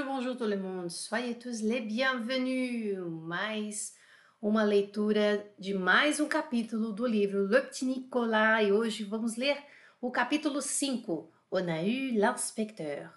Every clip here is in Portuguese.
Bonjour, bonjour tout le monde. Soyez tous les bienvenus. Mais uma leitura de mais um capítulo do livro Le Petit Nicolas e hoje vamos ler o capítulo 5, On a eu l'inspecteur.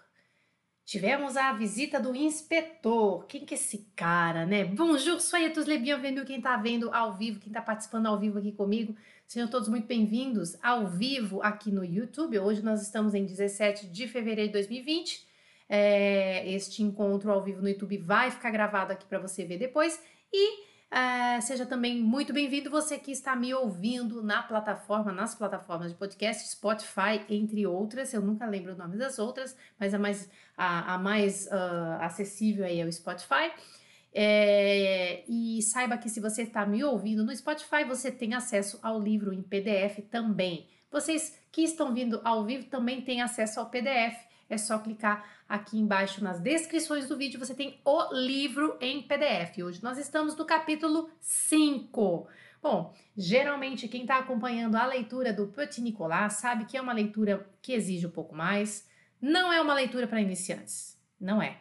Tivemos a visita do inspetor. Quem que é esse cara, né? Bonjour, soyez tous les bienvenus. Quem tá vendo ao vivo, quem tá participando ao vivo aqui comigo, sejam todos muito bem-vindos ao vivo aqui no YouTube. Hoje nós estamos em 17 de fevereiro de 2020. É, este encontro ao vivo no YouTube vai ficar gravado aqui para você ver depois. E é, seja também muito bem-vindo você que está me ouvindo na plataforma, nas plataformas de podcast, Spotify, entre outras. Eu nunca lembro o nome das outras, mas a mais, a, a mais uh, acessível aí é o Spotify. É, e saiba que se você está me ouvindo no Spotify, você tem acesso ao livro em PDF também. Vocês que estão vindo ao vivo também têm acesso ao PDF é só clicar aqui embaixo nas descrições do vídeo, você tem o livro em PDF. Hoje nós estamos no capítulo 5. Bom, geralmente quem está acompanhando a leitura do Petit Nicolas sabe que é uma leitura que exige um pouco mais. Não é uma leitura para iniciantes, não é.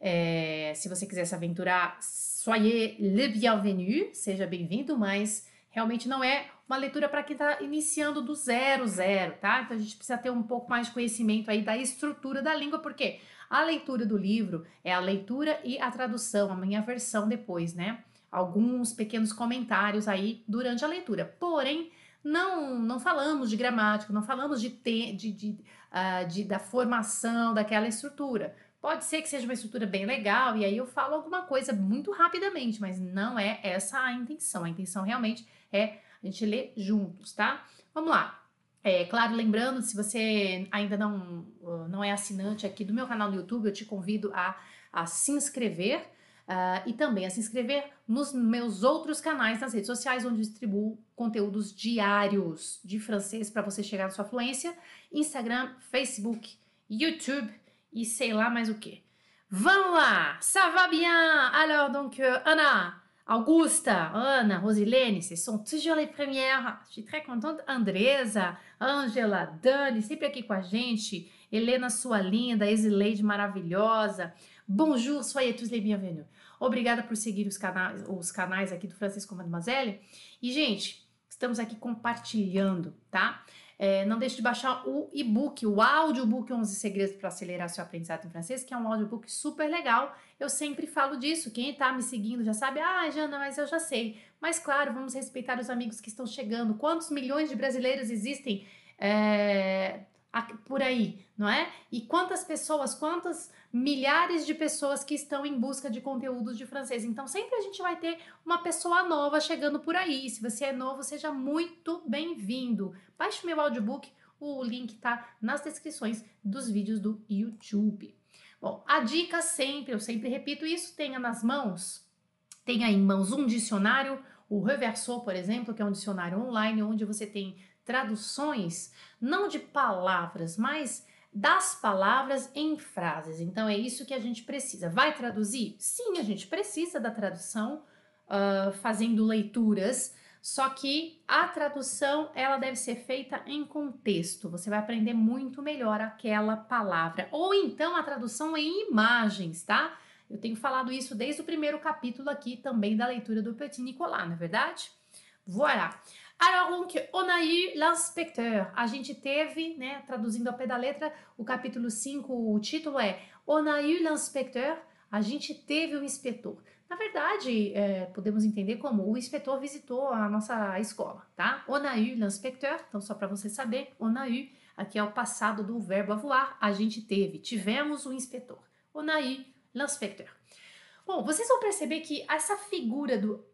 é. Se você quiser se aventurar, soyez le bienvenu, seja bem-vindo, mas realmente não é uma leitura para quem está iniciando do zero, zero, tá? Então a gente precisa ter um pouco mais de conhecimento aí da estrutura da língua, porque a leitura do livro é a leitura e a tradução, a minha versão depois, né? Alguns pequenos comentários aí durante a leitura. Porém, não não falamos de gramática, não falamos de, te, de, de, uh, de da formação daquela estrutura. Pode ser que seja uma estrutura bem legal e aí eu falo alguma coisa muito rapidamente, mas não é essa a intenção. A intenção realmente é a gente ler juntos, tá? Vamos lá. É claro, lembrando, se você ainda não, não é assinante aqui do meu canal no YouTube, eu te convido a, a se inscrever uh, e também a se inscrever nos meus outros canais nas redes sociais, onde distribuo conteúdos diários de francês para você chegar na sua fluência: Instagram, Facebook, YouTube e sei lá mais o que. Vamos lá! Ça va bien? Alors, donc, euh, Anna, Augusta, Ana, Rosilene, ce sont toujours les premières. Suis très contente. Andresa, Angela, Dani, sempre aqui com a gente. Helena, sua linda, Esileide maravilhosa. Bonjour, soyez tous les bienvenus. Obrigada por seguir os canais, os canais aqui do Francisco Mademoiselle. E, gente, estamos aqui compartilhando, tá? É, não deixe de baixar o e-book, o audiobook 11 Segredos para Acelerar Seu Aprendizado em Francês, que é um audiobook super legal. Eu sempre falo disso. Quem está me seguindo já sabe, ah, Jana, mas eu já sei. Mas claro, vamos respeitar os amigos que estão chegando. Quantos milhões de brasileiros existem é, por aí, não é? E quantas pessoas, quantas milhares de pessoas que estão em busca de conteúdos de francês. Então, sempre a gente vai ter uma pessoa nova chegando por aí. Se você é novo, seja muito bem-vindo. Baixe meu audiobook, o link está nas descrições dos vídeos do YouTube. Bom, a dica sempre, eu sempre repito isso, tenha nas mãos, tenha em mãos um dicionário, o Reversor, por exemplo, que é um dicionário online onde você tem traduções não de palavras, mas das palavras em frases. Então é isso que a gente precisa. Vai traduzir? Sim, a gente precisa da tradução, uh, fazendo leituras. Só que a tradução ela deve ser feita em contexto. Você vai aprender muito melhor aquela palavra. Ou então a tradução em imagens, tá? Eu tenho falado isso desde o primeiro capítulo aqui também da leitura do Petit Nicolas, não é verdade? Voilà. Alors, donc, on a eu l'inspecteur. A gente teve, né, traduzindo ao pé da letra, o capítulo 5, o título é On a eu l'inspecteur. A gente teve o inspetor. Na verdade, é, podemos entender como o inspetor visitou a nossa escola, tá? On a eu l'inspecteur. Então, só para você saber, on a eu, aqui é o passado do verbo avoir. A gente teve, tivemos o inspetor. On a eu l'inspecteur. Bom, vocês vão perceber que essa figura do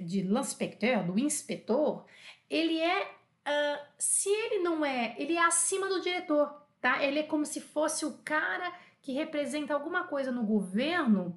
de l'inspecteur, do inspetor, ele é, uh, se ele não é, ele é acima do diretor, tá? Ele é como se fosse o cara que representa alguma coisa no governo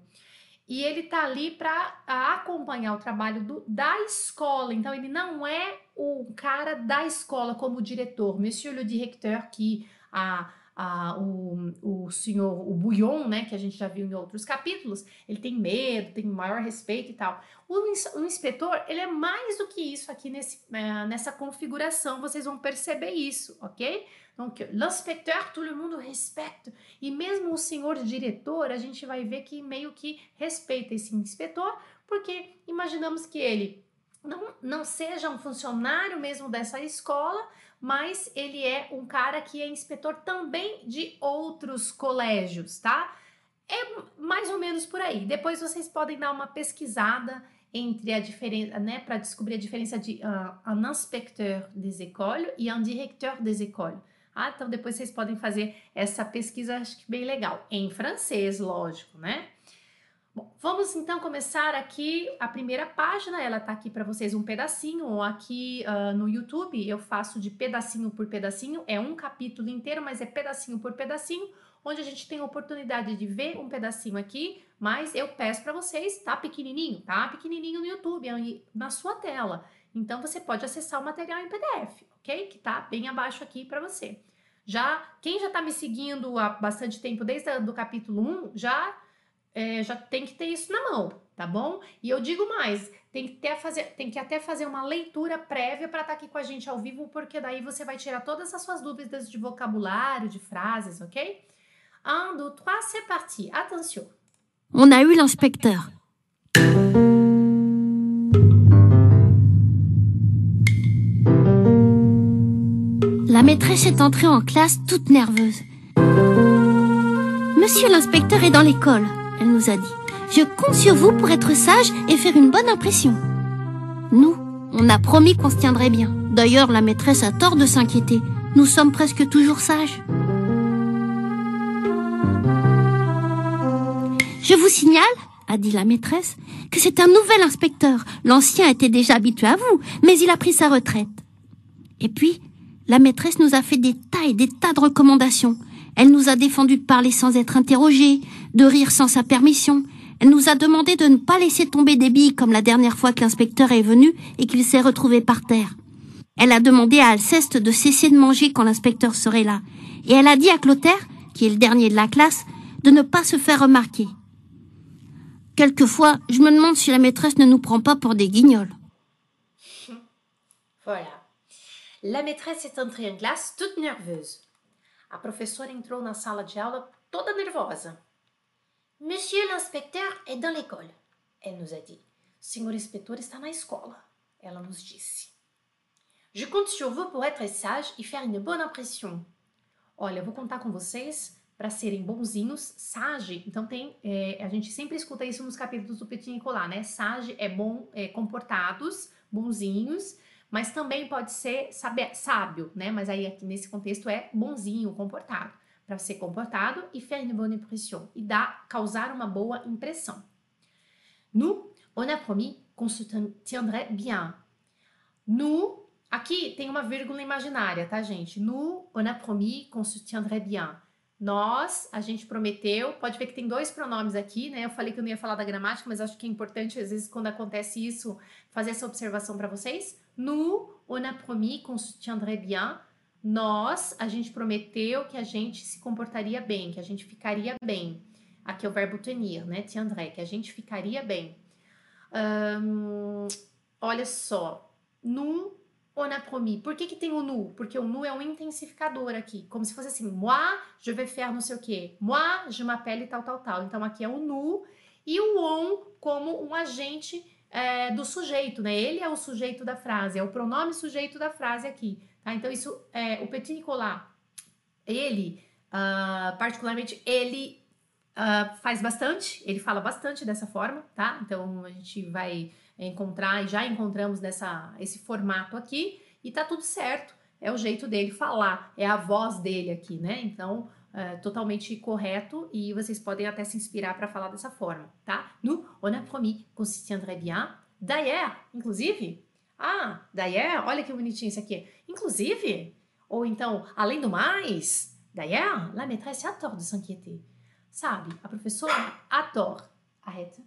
e ele tá ali para acompanhar o trabalho do, da escola. Então, ele não é o cara da escola como diretor, monsieur le directeur, que a a, o, o senhor, o Bouillon, né, que a gente já viu em outros capítulos, ele tem medo, tem maior respeito e tal. O, o inspetor, ele é mais do que isso aqui nesse, é, nessa configuração, vocês vão perceber isso, ok? Então, l'inspecteur, todo mundo respeita. E mesmo o senhor diretor, a gente vai ver que meio que respeita esse inspetor, porque imaginamos que ele não, não seja um funcionário mesmo dessa escola, mas ele é um cara que é inspetor também de outros colégios, tá? É mais ou menos por aí. Depois vocês podem dar uma pesquisada entre a diferença, né, para descobrir a diferença de uh, un inspecteur des écoles e un directeur des écoles. Ah, então depois vocês podem fazer essa pesquisa, acho que bem legal, em francês, lógico, né? Bom, vamos então começar aqui a primeira página, ela tá aqui para vocês um pedacinho, aqui uh, no YouTube eu faço de pedacinho por pedacinho, é um capítulo inteiro, mas é pedacinho por pedacinho, onde a gente tem a oportunidade de ver um pedacinho aqui, mas eu peço para vocês, tá pequenininho, tá pequenininho no YouTube, na sua tela. Então você pode acessar o material em PDF, ok? Que tá bem abaixo aqui para você. Já quem já está me seguindo há bastante tempo, desde o capítulo 1, já é, já tem que ter isso na mão, tá bom? E eu digo mais, tem que, ter fazer, tem que até fazer uma leitura prévia para estar tá aqui com a gente ao vivo, porque daí você vai tirar todas as suas dúvidas de vocabulário, de frases, ok? Un, deux, trois, c'est parti. Attention. On a eu l'inspecteur. La maîtresse est entrée en classe toute nerveuse. Monsieur l'inspecteur est dans l'école elle nous a dit. Je compte sur vous pour être sage et faire une bonne impression. Nous, on a promis qu'on se tiendrait bien. D'ailleurs, la maîtresse a tort de s'inquiéter. Nous sommes presque toujours sages. Je vous signale, a dit la maîtresse, que c'est un nouvel inspecteur. L'ancien était déjà habitué à vous, mais il a pris sa retraite. Et puis, la maîtresse nous a fait des tas et des tas de recommandations. Elle nous a défendu de parler sans être interrogée, de rire sans sa permission. Elle nous a demandé de ne pas laisser tomber des billes comme la dernière fois que l'inspecteur est venu et qu'il s'est retrouvé par terre. Elle a demandé à Alceste de cesser de manger quand l'inspecteur serait là. Et elle a dit à Clotaire, qui est le dernier de la classe, de ne pas se faire remarquer. Quelquefois, je me demande si la maîtresse ne nous prend pas pour des guignols. Voilà. La maîtresse est entrée en classe toute nerveuse. A professora entrou na sala de aula toda nervosa. Monsieur l'inspecteur est dans l'école, elle nous a dit. Senhor inspetor está na escola, ela nos disse. Je compte sur vous pour être sage e faire une bonne impression. Olha, eu vou contar com vocês para serem bonzinhos, sage. Então tem, é, a gente sempre escuta isso nos capítulos do Petit Nicolas, né? Sage é bom, é, comportados, bonzinhos mas também pode ser saber, sábio, né? Mas aí aqui nesse contexto é bonzinho, comportado, para ser comportado e faire une bonne impression e dar, causar uma boa impressão. Nous, on a promis qu'on se tiendrait bien. Nous, aqui tem uma vírgula imaginária, tá, gente? Nous, on a promis qu'on se tiendrait bien. Nós, a gente prometeu, pode ver que tem dois pronomes aqui, né? Eu falei que eu não ia falar da gramática, mas acho que é importante, às vezes, quando acontece isso, fazer essa observação para vocês. Nous, on a promis qu'on se tiendrait bien. Nós, a gente prometeu que a gente se comportaria bem, que a gente ficaria bem. Aqui é o verbo tenir, né? Tiendrait, que a gente ficaria bem. olha só. Nous, on a promis. Por que, que tem o nu? Porque o nu é um intensificador aqui. Como se fosse assim, moi, je vais faire não sei o quê. Moi, je m'appelle tal, tal, tal. Então aqui é o nu. E o on como um agente é, do sujeito, né? Ele é o sujeito da frase, é o pronome sujeito da frase aqui, tá? Então, isso, é, o Petit Nicolas, ele, uh, particularmente, ele uh, faz bastante, ele fala bastante dessa forma, tá? Então, a gente vai encontrar, e já encontramos nessa, esse formato aqui, e tá tudo certo, é o jeito dele falar, é a voz dele aqui, né? Então, uh, totalmente correto e vocês podem até se inspirar para falar dessa forma, tá? Nous, on a promis qu'on se tiendrait bien. D'ailleurs, inclusive. Ah, d'ailleurs, olha que bonitinho isso aqui. Inclusive. Ou então, além do mais. D'ailleurs, la maîtresse a tort de s'inquiéter. Sabe, a professora a tort. Arrête.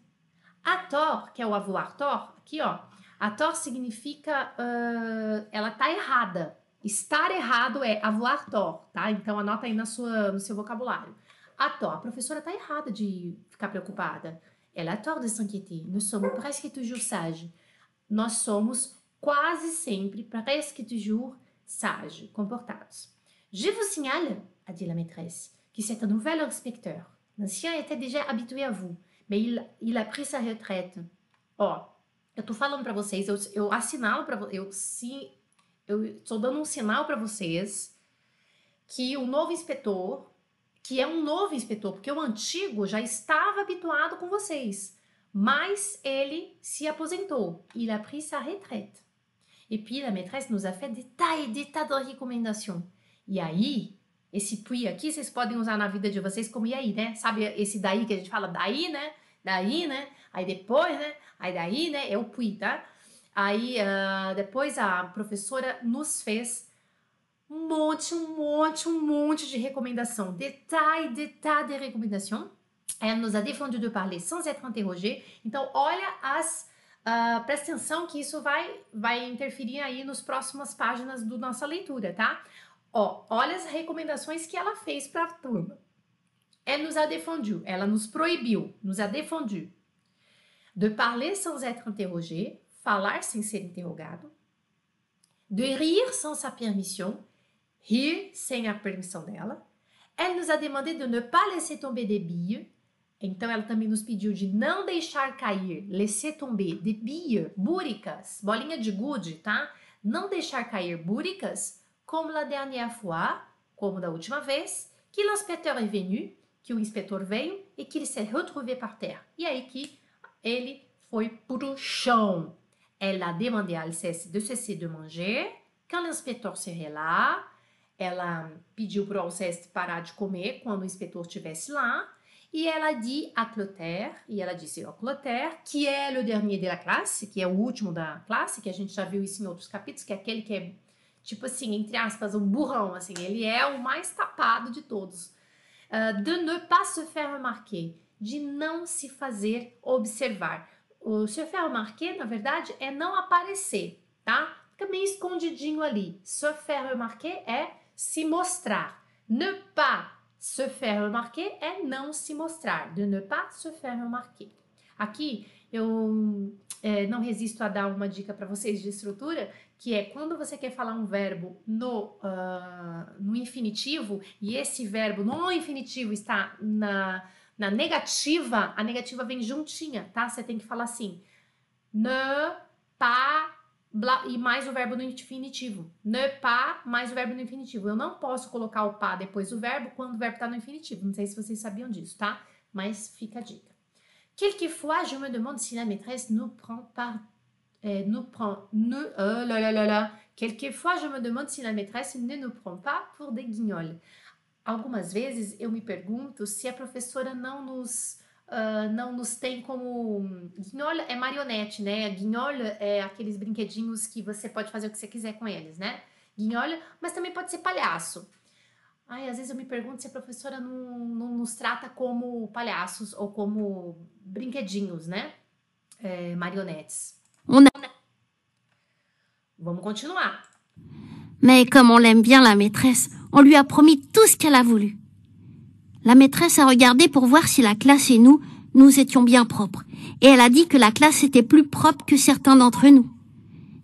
A tort, que é o avoir tort, aqui ó. A tort significa uh, ela tá errada, Estar errado é avoir tort, tá? Então anota aí na sua, no seu vocabulário. A tort, a professora tá errada de ficar preocupada. Elle a tort de s'inquiéter. Nous sommes presque toujours sages. Nós somos quase sempre, presque toujours, sages, comportados. Je vous signale, a dit la maîtresse, que c'est un nouvel inspecteur. L'ancien était déjà habitué à vous, mais il, il a pris sa retraite. Ó, eu tô falando para vocês, eu, eu assinalo para eu sim, eu estou dando um sinal para vocês que o novo inspetor, que é um novo inspetor, porque o antigo já estava habituado com vocês, mas ele se aposentou. Il a pris sa retraite. Et puis la maîtresse nous a fait des tas et des tas de recommandations. E aí, esse puis aqui vocês podem usar na vida de vocês como e aí, né? Sabe esse daí que a gente fala daí, né? Daí, né? Aí depois, né? Aí daí, né? É o puis, tá? Aí uh, depois a professora nos fez um monte, um monte, um monte de recomendação. Detalhe, detalhe de recomendação. Elle nous a défendu de parler sans être interrogée. Então, olha as. Uh, presta atenção que isso vai, vai interferir aí nas próximas páginas do nossa leitura, tá? Ó, olha as recomendações que ela fez para a turma. Elle nous a défendu, ela nos proibiu, nous a défendu de parler sans être interrogé, falar sem ser interrogado, de rire sans sa permission, rir sem a permissão dela. Elle nous a demandé de ne pas laisser tomber des billes. Então ela também nos pediu de não deixar cair, laisser tomber, de billes, búricas, bolinha de gude, tá? Não deixar cair búricas, como la dernière fois, como da última vez, que l'inspecteur est venu, que o inspetor veio e que ele s'est retrouvé par terre. E aí que ele foi pro chão. Elle a demandé à Alceste de cesser de manger. Quand l'inspecteur serait là, ela pediu para o Alceste parar de comer quando o inspetor estivesse lá. E ela dit à Clotaire, e ela disse ao Clotaire, que é o dernier de la classe, que é o último da classe, que a gente já viu isso em outros capítulos, que é aquele que é, tipo assim, entre aspas, um burrão, assim, ele é o mais tapado de todos. Uh, de ne pas se faire remarquer, de não se fazer observar. O se faire remarquer, na verdade, é não aparecer, tá? Fica meio escondidinho ali. Se faire remarquer é se mostrar. Ne pas se faire remarquer é não se mostrar. De ne pas se faire remarquer. Aqui eu é, não resisto a dar uma dica para vocês de estrutura, que é quando você quer falar um verbo no, uh, no infinitivo e esse verbo no infinitivo está na na negativa, a negativa vem juntinha, tá? Você tem que falar assim: ne pas blá, e mais o verbo no infinitivo. Ne pas mais o verbo no infinitivo. Eu não posso colocar o pas depois do verbo quando o verbo está no infinitivo. Não sei se vocês sabiam disso, tá? Mas fica a dica. Quelquefois, je me demande si la maîtresse nous prend par eh, nous prend ne euh, là, là, là, là. Quelquefois, je me demande si la maîtresse ne nous prend pas pour des guignols. Algumas vezes eu me pergunto se a professora não nos uh, não nos tem como guignol é marionete, né? Guignol é aqueles brinquedinhos que você pode fazer o que você quiser com eles, né? Guignol, mas também pode ser palhaço. Ai, às vezes eu me pergunto se a professora não, não nos trata como palhaços ou como brinquedinhos, né? É, marionetes. Vamos continuar. Mais comme on l'aime bien la maîtresse, on lui a promis tout ce qu'elle a voulu. La maîtresse a regardé pour voir si la classe et nous, nous étions bien propres. Et elle a dit que la classe était plus propre que certains d'entre nous.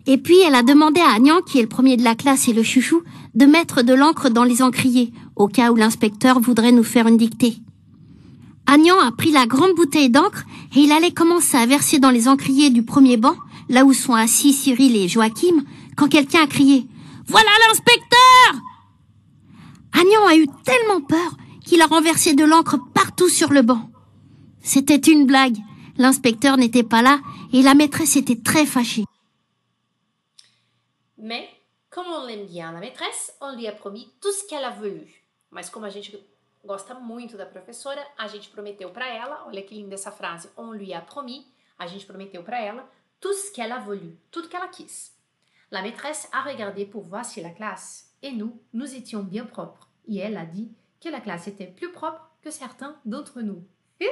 Et puis elle a demandé à Agnan, qui est le premier de la classe et le chouchou, de mettre de l'encre dans les encriers, au cas où l'inspecteur voudrait nous faire une dictée. Agnan a pris la grande bouteille d'encre et il allait commencer à verser dans les encriers du premier banc, là où sont assis Cyril et Joachim, quand quelqu'un a crié voilà l'inspecteur Agnan a eu tellement peur qu'il a renversé de l'encre partout sur le banc. C'était une blague. L'inspecteur n'était pas là et la maîtresse était très fâchée. Mais, comme on l'aime bien la maîtresse, on lui a promis tout ce qu'elle a voulu. Mas como a gente gosta muito da professora, a gente prometeu para ela, olha que linda essa frase, on lui a promis, a gente prometeu para ela tout ce qu'elle a voulu, tudo que ela quis. La maîtresse a regardé pour voir si la classe et nous, nous étions bien propres. Et elle a dit que la classe était plus propre que certains d'entre nous. E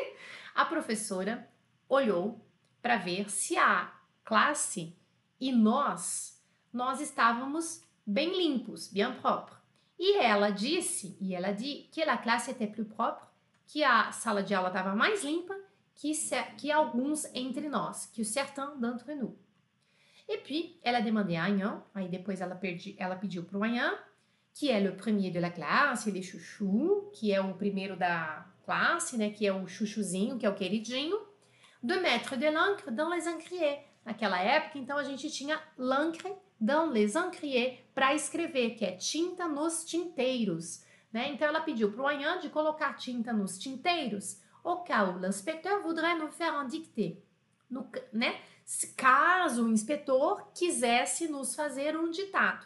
a professora olhou para ver se a classe e nós, nós estávamos bem limpos, bien propres. E ela disse, e ela disse que a classe était plus propre, que a sala de aula estava mais limpa que, que alguns entre nós, que o certains d'entre nous. E puis, ela demandou a Anhan, aí depois ela, perdi, ela pediu para o Anhan, que é o primeiro de la classe, ele chuchu, que é o primeiro da classe, né, que é o chuchuzinho, que é o queridinho, de mettre de l'encre dans les encriers. Naquela época, então, a gente tinha l'encre dans les encriers para escrever, que é tinta nos tinteiros. Né? Então, ela pediu para o Anhan de colocar tinta nos tinteiros, au cas l'inspecteur voudrait nous faire un dictée. No, né? Caso o inspetor quisesse nos fazer um ditado.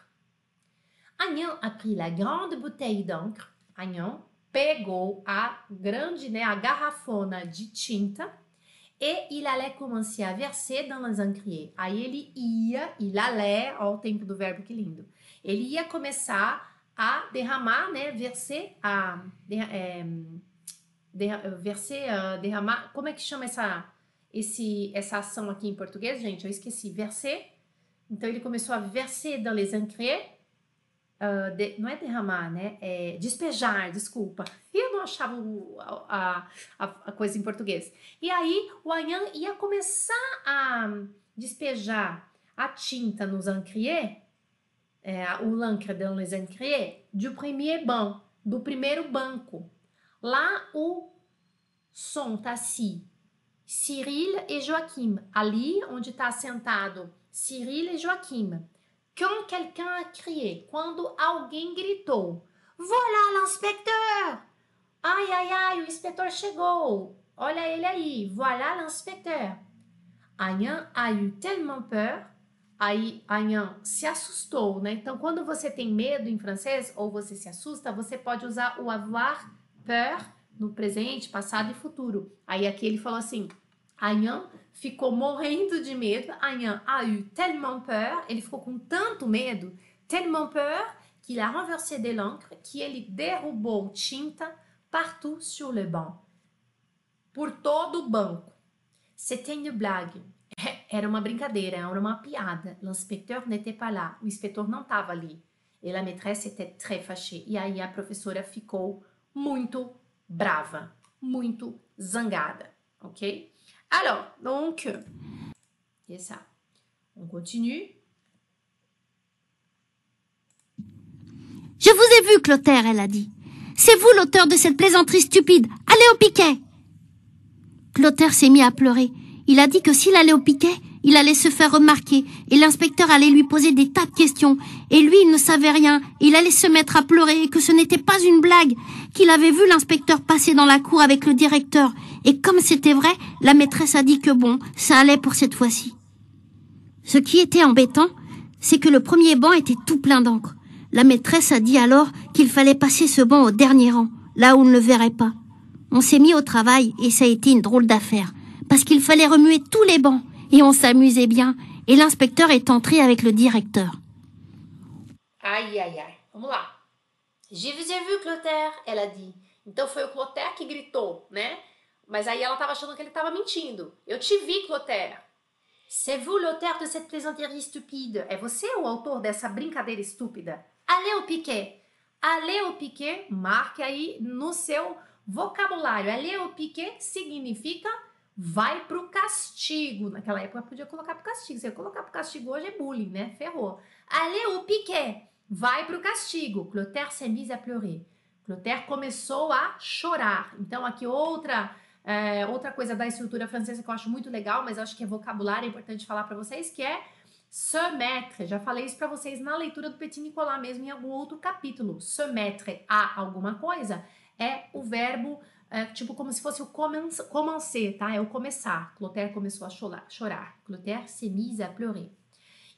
Agnan a pris la grande bouteille d'encre. Agnan pegou a grande, né, a garrafona de tinta e il allait commencer à verser dans les encriers. Aí ele ia, il allait, ó o tempo do verbo que lindo. Ele ia começar a derramar, né, verser, a é, de, verser, uh, derramar, como é que chama essa esse essa ação aqui em português, gente? Eu esqueci, verser. Então ele começou a verser dans les encriers Uh, de, não é derramar, né? É despejar, desculpa. Eu não achava o, a, a, a, coisa em português. E aí o Anhan ia começar a despejar a tinta nos encriers, é, o l'encre dans les encriers, premier do primeiro banco. Lá o som tá assim, Cyril e Joaquim. Ali onde está sentado Cyril e Joaquim. Quand quelqu'un a crié, quando alguém gritou, Voilà l'inspecteur! Ai, ai, ai, o inspetor chegou! Olha ele aí, voilà l'inspecteur! Anhan a eu tellement peur. Aí Anhan se assustou, né? Então, quando você tem medo em francês ou você se assusta, você pode usar o avoir peur no presente, passado e futuro. Aí aqui ele falou assim: Anhan ficou morrendo de medo. Anhan a eu tellement peur, ele ficou com tanto medo, tellement peur, qu'il a renversé de l'encre, que ele derrubou tinta partout sur le banc. Por todo o banco. C'était une blague. Era uma brincadeira, era uma piada. L'inspecteur n'était pas là. O inspetor não estava ali. E a maîtresse était très fâchée. E aí a professora ficou muito brava, muito zangada, ok? Alors, donc, c'est ça. On continue. Je vous ai vu, Clotaire, elle a dit. C'est vous l'auteur de cette plaisanterie stupide. Allez au piquet. Clotaire s'est mis à pleurer. Il a dit que s'il allait au piquet, il allait se faire remarquer et l'inspecteur allait lui poser des tas de questions. Et lui, il ne savait rien. Il allait se mettre à pleurer et que ce n'était pas une blague, qu'il avait vu l'inspecteur passer dans la cour avec le directeur. Et comme c'était vrai, la maîtresse a dit que bon, ça allait pour cette fois-ci. Ce qui était embêtant, c'est que le premier banc était tout plein d'encre. La maîtresse a dit alors qu'il fallait passer ce banc au dernier rang, là où on ne le verrait pas. On s'est mis au travail et ça a été une drôle d'affaire, parce qu'il fallait remuer tous les bancs et on s'amusait bien. Et l'inspecteur est entré avec le directeur. Aïe, aïe, aïe. Vamos lá. Je vous ai vu, Clotaire, ela dit. Então foi o Clotaire que gritou, né? Mas aí ela estava achando que ele estava mentindo. Eu te vi, Clotaire. C'est vous l'auteur de cette plaisanterie stupide. É você o autor dessa brincadeira estúpida? Allez au piquet. Allez au piquet, marque aí no seu vocabulário. Allez au piquet significa vai pro castigo. Naquela época podia colocar pro castigo. Se eu colocar pro castigo hoje é bullying, né? Ferrou. Allez au piquet. Vai pro castigo. Clotaire s'est mise à pleurer. Clotaire começou a chorar. Então aqui outra é, outra coisa da estrutura francesa que eu acho muito legal, mas acho que é vocabulário, é importante falar para vocês, que é se mettre. Já falei isso para vocês na leitura do Petit Nicolas mesmo em algum outro capítulo. Se mettre a alguma coisa é o verbo é, tipo como se fosse o commencer, tá? É o começar. Clotaire começou a chorar. Clotaire s'est mise à pleurer.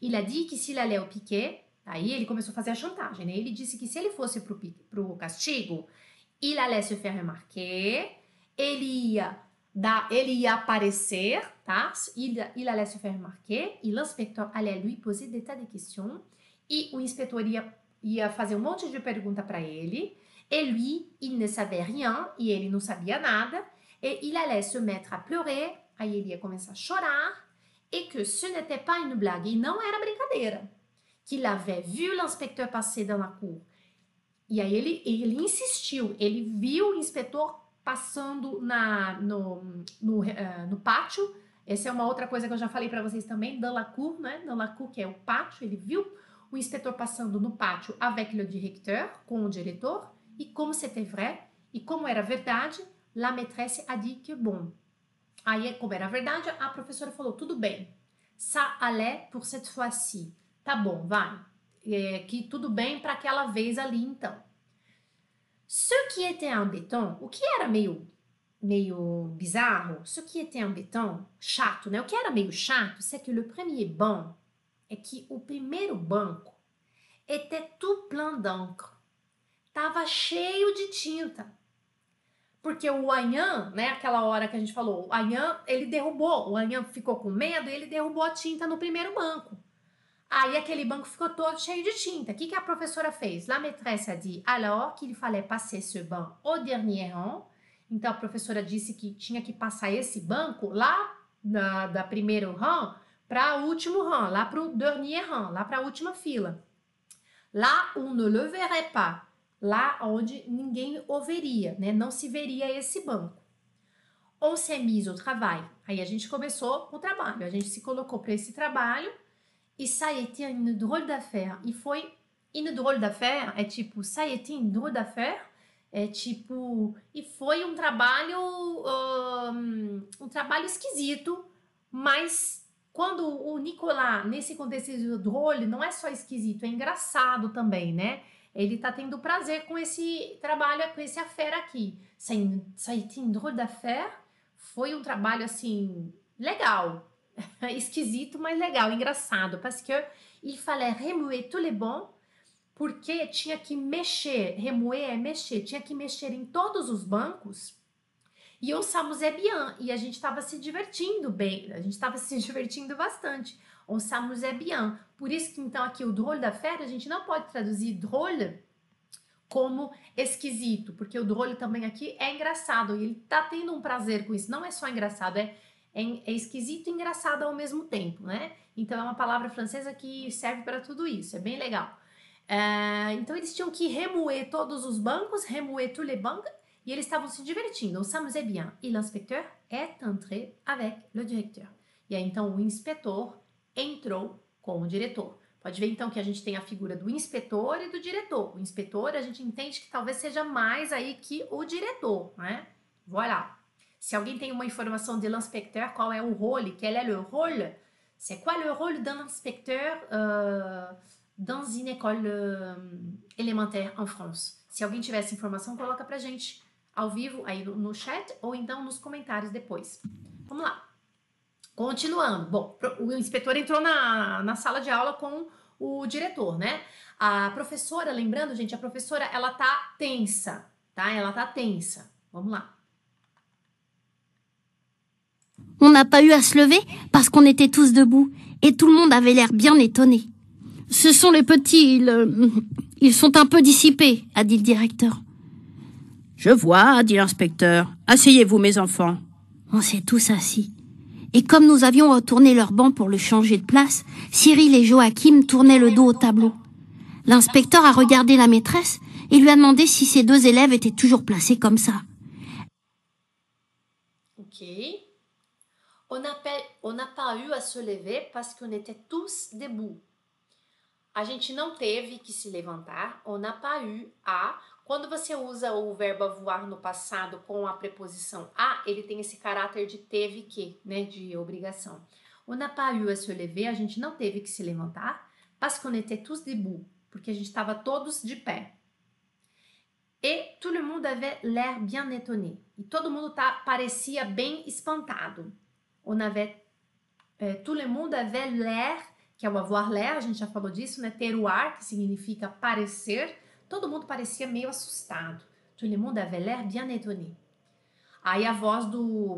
Il a dit que s'il allait au piquet, aí ele começou a fazer a chantagem, né? Ele disse que se ele fosse pro, pro castigo, il allait se faire remarquer, ele ia dar, ele ia aparecer, tá? Il, il allait se faire remarquer, e l'inspecteur allait lui poser des tas de questions, e o inspetor ia, ia fazer um monte de pergunta para ele, Et lui, il ne savait rien, e ele não sabia nada, et il allait se mettre à pleurer, aí ele ia começar a chorar, et que ce n'était pas une blague, e não era brincadeira. qu'il avait vu l'inspecteur passer dans la cour. E aí ele, ele insistiu, ele viu o inspetor passando na, no, no, uh, no pátio. Essa é uma outra coisa que eu já falei para vocês também, dans la cour, né? Dans la cour, que é o pátio. Ele viu o inspetor passando no pátio avec le directeur, com o diretor. E como c'était vrai, e como era verdade, la maîtresse a dit que bon. Aí, como era verdade, a professora falou, tudo bem, ça allait pour cette fois-ci. Tá bom, vai. É, que tudo bem para aquela vez ali, então. Ce qui était embêtant, o que era meio meio bizarro, ce qui était embêtant, chato, né? O que era meio chato, c'est que le premier banc é que o primeiro banco était tout plein d'encre. Tava cheio de tinta. Porque o Anhan, né, aquela hora que a gente falou, o Anhan, ele derrubou, o Anhan ficou com medo ele derrubou a tinta no primeiro banco. Aí aquele banco ficou todo cheio de tinta. O que, que a professora fez? La maîtresse a dit alors qu'il fallait passer ce banc au dernier rang. Então a professora disse que tinha que passar esse banco lá na, da primeiro rang para o último rang, lá para o dernier rang, lá para a última fila. Lá on ne le verrait pas, lá onde ninguém o veria, né? Não se veria esse banco. On s'est mis au travail. Aí a gente começou o trabalho, a gente se colocou para esse trabalho e ça a été une drôle d'affaire. E foi une drôle d'affaire, é tipo, ça a été une drôle d'affaire, é tipo, e foi um trabalho, um, um trabalho esquisito, mas quando o Nicolas, nesse contexto de drôle, não é só esquisito, é engraçado também, né? Ele tá tendo prazer com esse trabalho, com esse affaire aqui. Ça a été une drôle d'affaire, foi um trabalho assim, legal, esquisito, mas legal, engraçado, parce que il fallait remuer tous les bons, porque tinha que mexer, remoer é mexer, tinha que mexer em todos os bancos. E o Samus é bien, e a gente estava se divertindo bem, a gente estava se divertindo bastante. O Samus é bien. Por isso que então aqui o drôle da fera, a gente não pode traduzir drôle como esquisito, porque o drôle também aqui é engraçado, e ele tá tendo um prazer com isso, não é só engraçado, é é, é esquisito e engraçado ao mesmo tempo, né? Então é uma palavra francesa que serve para tudo isso, é bem legal. É, então eles tinham que remoer todos os bancos, remoer tous les bancs, e eles estavam se divertindo. O s'amusait bien. E l'inspecteur est entré avec le directeur. E aí então o inspetor entrou com o diretor. Pode ver então que a gente tem a figura do inspetor e do diretor. O inspetor a gente entende que talvez seja mais aí que o diretor, né? Voilà. Se alguém tem uma informação de l'inspecteur, qual é o rôle, quel est le rôle, c'est quoi le rôle d'un inspecteur euh, dans une école euh, élémentaire en France? Se alguém tiver essa informação, coloca pra gente ao vivo aí no, no chat ou então nos comentários depois. Vamos lá. Continuando. Bom, o inspetor entrou na, na sala de aula com o diretor, né? A professora, lembrando, gente, a professora, ela tá tensa, tá? Ela tá tensa. Vamos lá. On n'a pas eu à se lever parce qu'on était tous debout et tout le monde avait l'air bien étonné. Ce sont les petits, ils, euh, ils sont un peu dissipés, a dit le directeur. Je vois, a dit l'inspecteur. Asseyez-vous, mes enfants. On s'est tous assis. Et comme nous avions retourné leur banc pour le changer de place, Cyril et Joachim tournaient le dos au tableau. L'inspecteur a regardé la maîtresse et lui a demandé si ses deux élèves étaient toujours placés comme ça. Ok. On n'a pas eu à se lever parce qu'on était tous debout. A gente não teve que se levantar. On n'a pas eu a. Quando você usa o verbo avoir no passado com a preposição a, ele tem esse caráter de teve que, né, de obrigação. On n'a pas eu à se lever, a gente não teve que se levantar, parce qu'on était tous debout, porque a gente estava todos de pé. Et tout le monde avait l'air bien étonné. E todo mundo tá, parecia bem espantado on avait, é, tout le monde avait l'air, que é o avoir l'air, a gente já falou disso, né? Ter o ar, que significa parecer. Todo mundo parecia meio assustado. Tout le monde avait l'air bien étonné. Aí a voz do,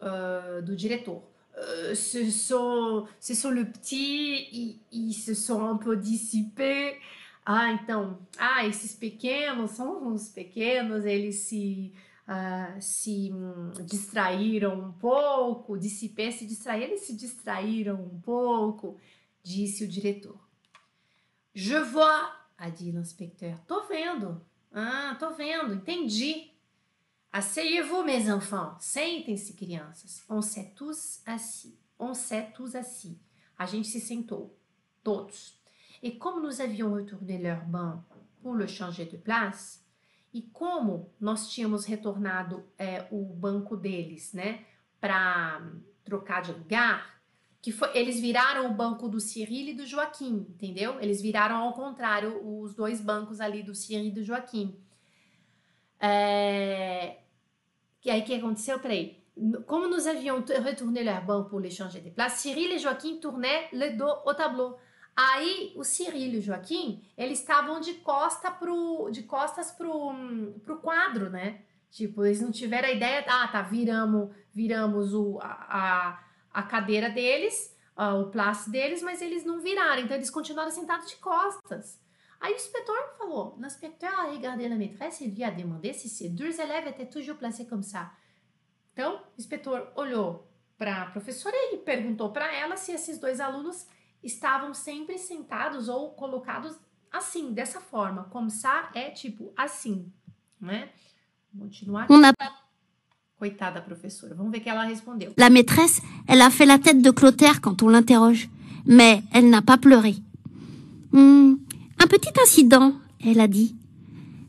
uh, do diretor. Uh, ce, sont, ce sont le petit, ils, se sont un peu dissipés. Ah, então, ah, esses pequenos são os pequenos, eles se uh, se um, distraíram um pouco, dissipé se distrair, eles se distraíram um pouco, disse o diretor. Je vois, a dit l'inspecteur. Tô vendo. Ah, tô vendo, entendi. Asseyez-vous, mes enfants. Sentem-se, crianças. On s'est tous assis. On s'est tous assis. A gente se sentou. Todos. Et comme nous avions retourné leur banc pour le changer de place, e como nós tínhamos retornado é, o banco deles, né, para trocar de lugar, que foi, eles viraram o banco do Cyril e do Joaquim, entendeu? Eles viraram ao contrário os dois bancos ali do Cyril e do Joaquim. É... E aí, o que aconteceu? Peraí. Como nous avions retourné leur banc pour les changer de place, Cyril e Joaquim tournaient le dos au tableau. Aí o Cirilo e o Joaquim, eles estavam de, costa pro, de costas pro, pro quadro, né? Tipo, eles não tiveram a ideia, ah, tá, viramos, viramos o, a, a cadeira deles, uh, o plástico deles, mas eles não viraram, então eles continuaram sentados de costas. Aí o inspetor falou, l'inspecteur a regardé la maîtresse et lui a demandé si ces deux élèves étaient toujours placés comme ça. Então, o inspetor olhou para a professora e perguntou para ela se esses dois alunos estavam sempre sentados ou colocados assim, dessa forma. Comme ça é tipo assim, né? Continuar. On a... Coitada professora. Vamos ver o que ela respondeu. La maîtresse, elle a fait la tête de Clotaire quand on l'interroge, mais elle n'a pas pleuré. Hmm, un petit incident, elle a dit.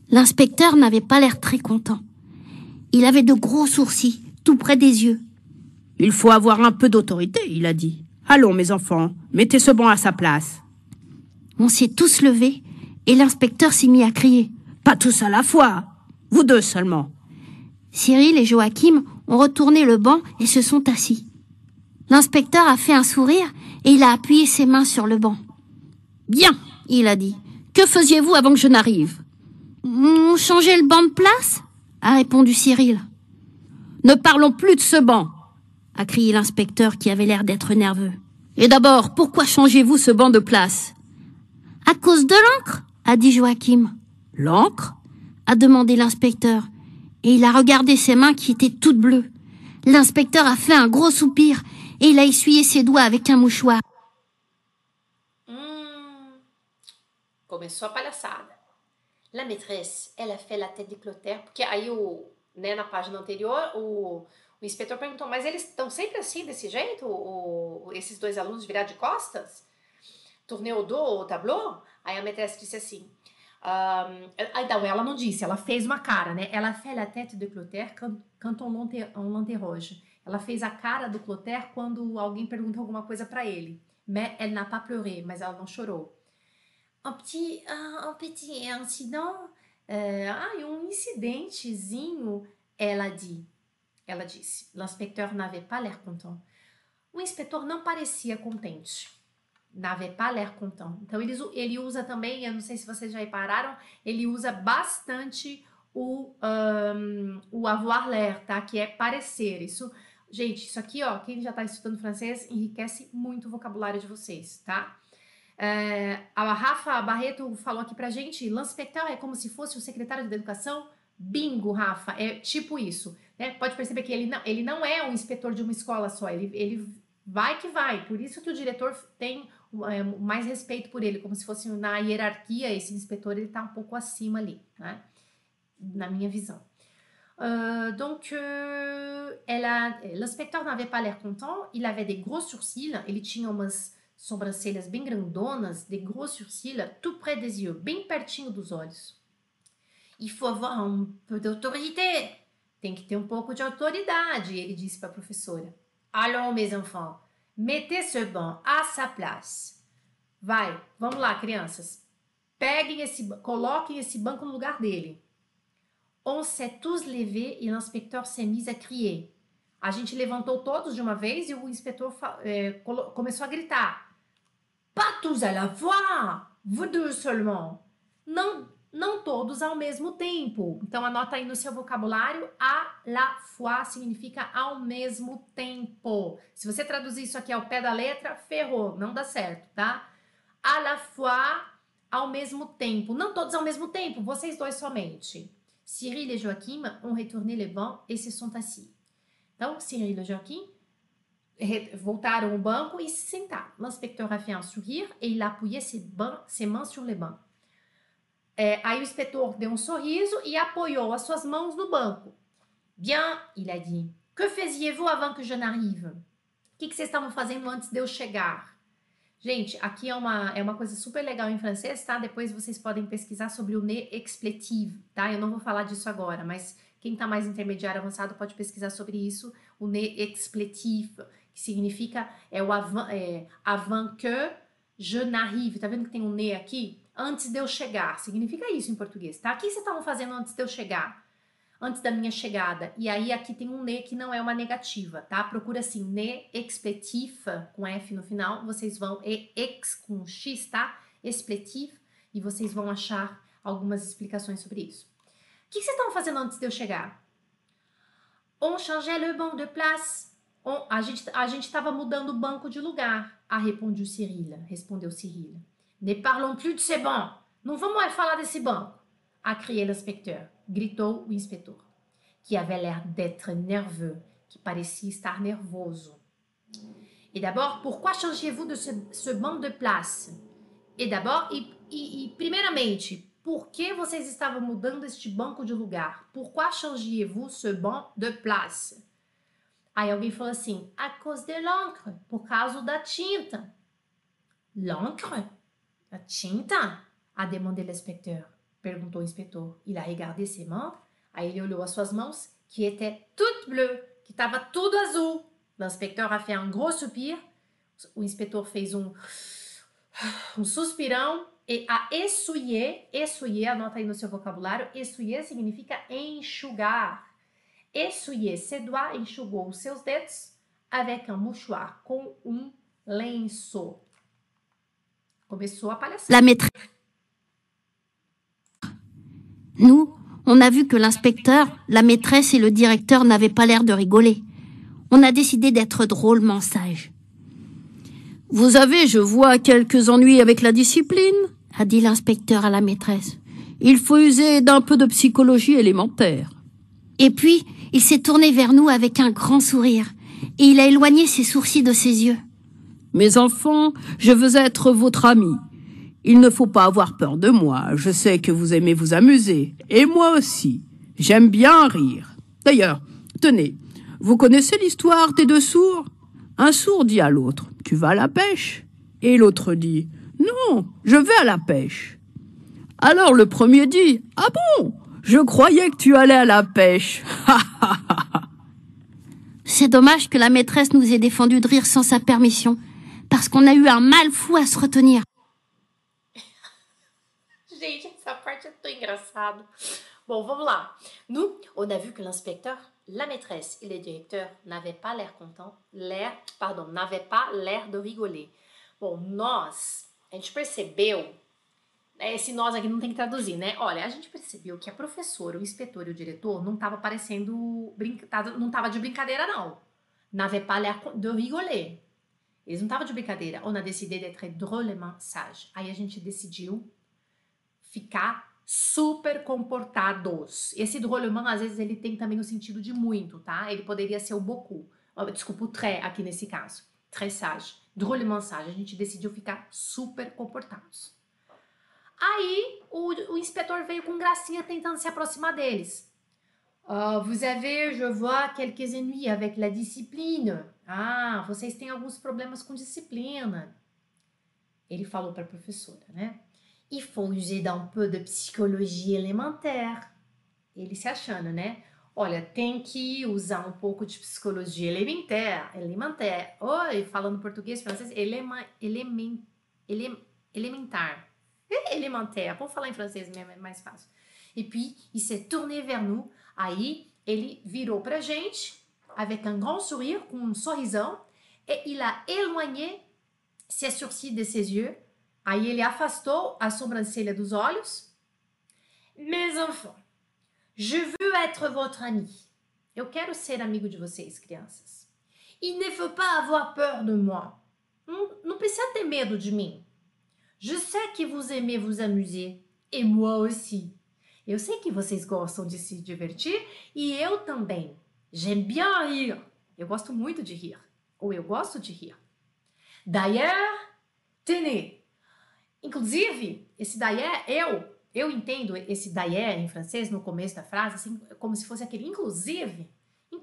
L'inspecteur n'avait pas l'air très content. Il avait de gros sourcils, tout près des yeux. Il faut avoir un peu d'autorité, il a dit. Allons, mes enfants, mettez ce banc à sa place. On s'est tous levés et l'inspecteur s'est mis à crier. Pas tous à la fois, vous deux seulement. Cyril et Joachim ont retourné le banc et se sont assis. L'inspecteur a fait un sourire et il a appuyé ses mains sur le banc. Bien, il a dit. Que faisiez-vous avant que je n'arrive? On changeait le banc de place? A répondu Cyril. Ne parlons plus de ce banc a crié l'inspecteur qui avait l'air d'être nerveux. Et d'abord, pourquoi changez-vous ce banc de place? À cause de l'encre, a dit Joachim. L'encre? a demandé l'inspecteur, et il a regardé ses mains qui étaient toutes bleues. L'inspecteur a fait un gros soupir, et il a essuyé ses doigts avec un mouchoir. Palhaçada. La maîtresse, elle a fait la tête de Clotaire, o, né, na página anterior, o O inspetor perguntou, mas eles estão sempre assim, desse jeito, o, esses dois alunos virar de costas? Tourneu do tableau? Aí a maîtresse disse assim, um, então, ela não disse, ela fez uma cara, né? Ela fez a tête de Clotaire quand on l'interroge. Ela fez a cara do Clotaire quando alguém pergunta alguma coisa para ele. Mais elle n'a pas pleuré, mas ela não chorou. Un petit, un petit incident, uh, ah, um incidentezinho, ela disse. Ela disse. L'inspecteur n'avait pas l'air content. O inspetor não parecia contente. N'avait pas l'air content. Então ele, ele usa também, eu não sei se vocês já repararam, ele usa bastante o, um, o avoir l'air, tá? Que é parecer. Isso, gente, isso aqui, ó, quem já está estudando francês enriquece muito o vocabulário de vocês, tá? É, a Rafa Barreto falou aqui pra gente, l'inspecteur é como se fosse o secretário de educação Bingo, Rafa, é tipo isso. Né? Pode perceber que ele não, ele não é um inspetor de uma escola só, ele, ele vai que vai. Por isso que o diretor tem é, mais respeito por ele, como se fosse na hierarquia, esse inspetor ele tá um pouco acima ali, né? na minha visão. Uh, donc, uh, l'inspecteur n'avait pas l'air content, il avait des gros sourcils, ele tinha umas sobrancelhas bem grandonas, des gros sourcils, tout près des yeux, bem pertinho dos olhos. Il faut avoir un peu d'autorité. Tem que ter um pouco de autoridade, ele disse para a professora. Allons, mes enfants, mettez ce banc à sa place. Vai, vamos lá, crianças. Peguem esse, coloquem esse banco no lugar dele. On s'est tous levés et l'inspecteur s'est mis à crier. A gente levantou todos de uma vez e o inspetor é, começou a gritar. Tous à la fois, vous deux seulement. Não não todos ao mesmo tempo. Então anota aí no seu vocabulário, à la fois significa ao mesmo tempo. Se você traduzir isso aqui ao pé da letra, ferrou, não dá certo, tá? À la fois, ao mesmo tempo. Não todos ao mesmo tempo, vocês dois somente. Cyril e Joachim ont retourné les bancs et se sont assis. Então, Cyril e Joachim voltaram au banco e se sentaram. L'inspecteur a fait un sourire et il a appuyé ses, ban- ses mains sur les bancs. É, aí o inspetor deu um sorriso e apoiou as suas mãos no banco. Bien, il a dit. Que faisiez-vous avant que je n'arrive? O que, que vocês estavam fazendo antes de eu chegar? Gente, aqui é uma, é uma coisa super legal em francês, tá? Depois vocês podem pesquisar sobre o ne expletive, tá? Eu não vou falar disso agora, mas quem tá mais intermediário avançado pode pesquisar sobre isso, o ne expletive, que significa é o avant, é, avant que je n'arrive. Tá vendo que tem um ne aqui? Antes de eu chegar. Significa isso em português, tá? O que vocês estavam fazendo antes de eu chegar? Antes da minha chegada. E aí aqui tem um ne que não é uma negativa, tá? Procura assim, ne expletif, com F no final. Vocês vão, e ex com X, tá? Expletif. E vocês vão achar algumas explicações sobre isso. O que vocês estavam fazendo antes de eu chegar? On changeait le banc de place. A gente a gente estava mudando o banco de lugar, a respondeu Cyril. Respondeu Cyril. Ne parlons plus de ces. Não vamos mais falar desse banco. A crié l'inspecteur. Gritou o inspetor, que avait l'air d'être nerveux, que parecia estar nervoso. Et d'abord, pourquoi changez-vous de ce, ce banc de place? E d'abord, e, e, e primeiramente, por que vocês estavam mudando este banco de lugar? Pourquoi changez-vous ce banc de place? Aí alguém falou assim, à cause de l'encre, por causa da tinta. L'encre? A tinta? A demandé l'inspecteur. Perguntou o inspetor. Il a regardé ses mains. Aí ele olhou as suas mãos, que étaient toutes bleues, que estava tudo azul. L'inspecteur a fait un gros soupir. O inspetor fez um, um suspirão e a essuyer, essuyer, anota aí no seu vocabulário, essuyer significa enxugar. Essuyer, ses doigts, enxugou seus dedos avec un mouchoir, com um lenço. Começou a palhaçada. La maîtresse. Nous, on a vu que l'inspecteur, la maîtresse et le directeur n'avaient pas l'air de rigoler. On a décidé d'être drôlement sages. Vous avez, je vois, quelques ennuis avec la discipline, a dit l'inspecteur à la maîtresse. Il faut user d'un peu de psychologie élémentaire. Et puis, il s'est tourné vers nous avec un grand sourire, et il a éloigné ses sourcils de ses yeux. Mes enfants, je veux être votre ami. Il ne faut pas avoir peur de moi. Je sais que vous aimez vous amuser. Et moi aussi. J'aime bien rire. D'ailleurs, tenez, vous connaissez l'histoire des deux sourds? Un sourd dit à l'autre, Tu vas à la pêche Et l'autre dit, Non, je vais à la pêche. Alors le premier dit, Ah bon Je croyais que tu allais à la pêche. C'est dommage que la maîtresse nous ait défendu de rire sans sa permission, parce qu'on a eu un mal fou à se retenir. Gente, essa parte é tão engraçada. Bon, vamos lá. Nous, on a vu que l'inspecteur, la maîtresse et le directeur n'avaient pas l'air contents, l'air, pardon, n'avaient pas l'air de rigoler. Bom, nós, a gente percebeu, esse nós aqui não tem que traduzir, né? Olha, a gente percebeu que a professora, o inspetor e o diretor não tava parecendo, não tava de brincadeira, não. Pas l'air de rigoler. Eles não estavam de brincadeira. On a décidé d'être drôlement sage. Aí a gente decidiu ficar super comportados. Esse drôlement, às vezes, ele tem também o sentido de muito, tá? Ele poderia ser o beaucoup. Ó, Desculpa, o très aqui nesse caso. Très sage. Drôlement sage. A gente decidiu ficar super comportados. Aí, o, o inspetor veio com gracinha tentando se aproximar deles. Ah, vous avez, je vois, quelques ennuis avec la discipline. Ah, vocês têm alguns problemas com disciplina. Ele falou para a professora, né? Il faut user d'un peu de psychologie élémentaire. Ele se achando, né? Olha, tem que usar um pouco de psicologia elementar, elementar. Oi, falando português, francês, elema, elemen, ele, elementar. É Elementaire. Vamos falar em francês mesmo, é mais fácil. E puis, il s'est tourné vers nous. Aí, ele virou pra gente, avec un grand sourire, com um sorrisão, et il a éloigné ses sourcils de ses yeux. Aí ele afastou a sobrancelha dos olhos. Mes enfants, je veux être votre ami. Eu quero ser amigo de vocês, crianças. Il ne faut pas avoir peur de moi. Não, não precisa ter medo de mim. Je sais que vous aimez vous amuser. Et moi aussi. Eu sei que vocês gostam de se divertir e eu também. J'aime bien rire. Eu gosto muito de rir. ou eu gosto de rir. D'ailleurs, tenez. Inclusive, esse d'ailleurs, eu, eu entendo esse d'ailleurs em francês no começo da frase, assim, como se fosse aquele inclusive.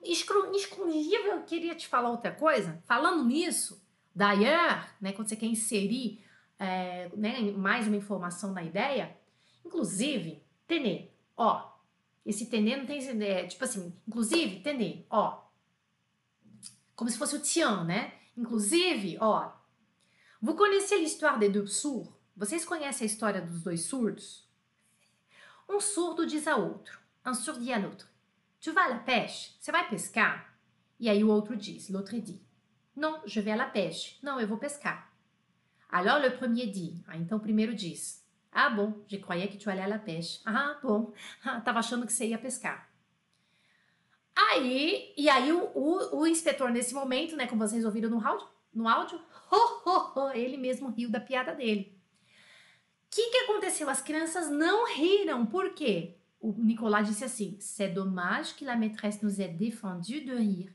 Exclusive, eu queria te falar outra coisa. Falando nisso, d'ailleurs, né, quando você quer inserir é, né, mais uma informação na ideia, inclusive, tenez, ó, esse tenez não tem é, tipo assim, inclusive, tenez, ó, como se fosse o tian, né? Inclusive, ó, vous connaissez l'histoire des deux sourds? Vocês conhecem a história dos dois surdos? Um surdo diz a outro, un sourd dit à l'autre, tu vas à la pêche? Você vai pescar? E aí o outro diz, l'autre dit, non, je vais à la pêche. Não, eu vou pescar. Alors le premier dit, ah, então o primeiro diz, ah bom, je croyais que tu allais à la pêche. Ah, bom, ah, tava achando que você ia pescar. Aí, e aí o, o, o, inspetor nesse momento, né, como vocês ouviram no áudio, no áudio, ho, ho, ho, ele mesmo riu da piada dele. O que, que aconteceu? As crianças não riram, por quê? O Nicolas disse assim: C'est dommage que la maîtresse nous ait défendu de rire.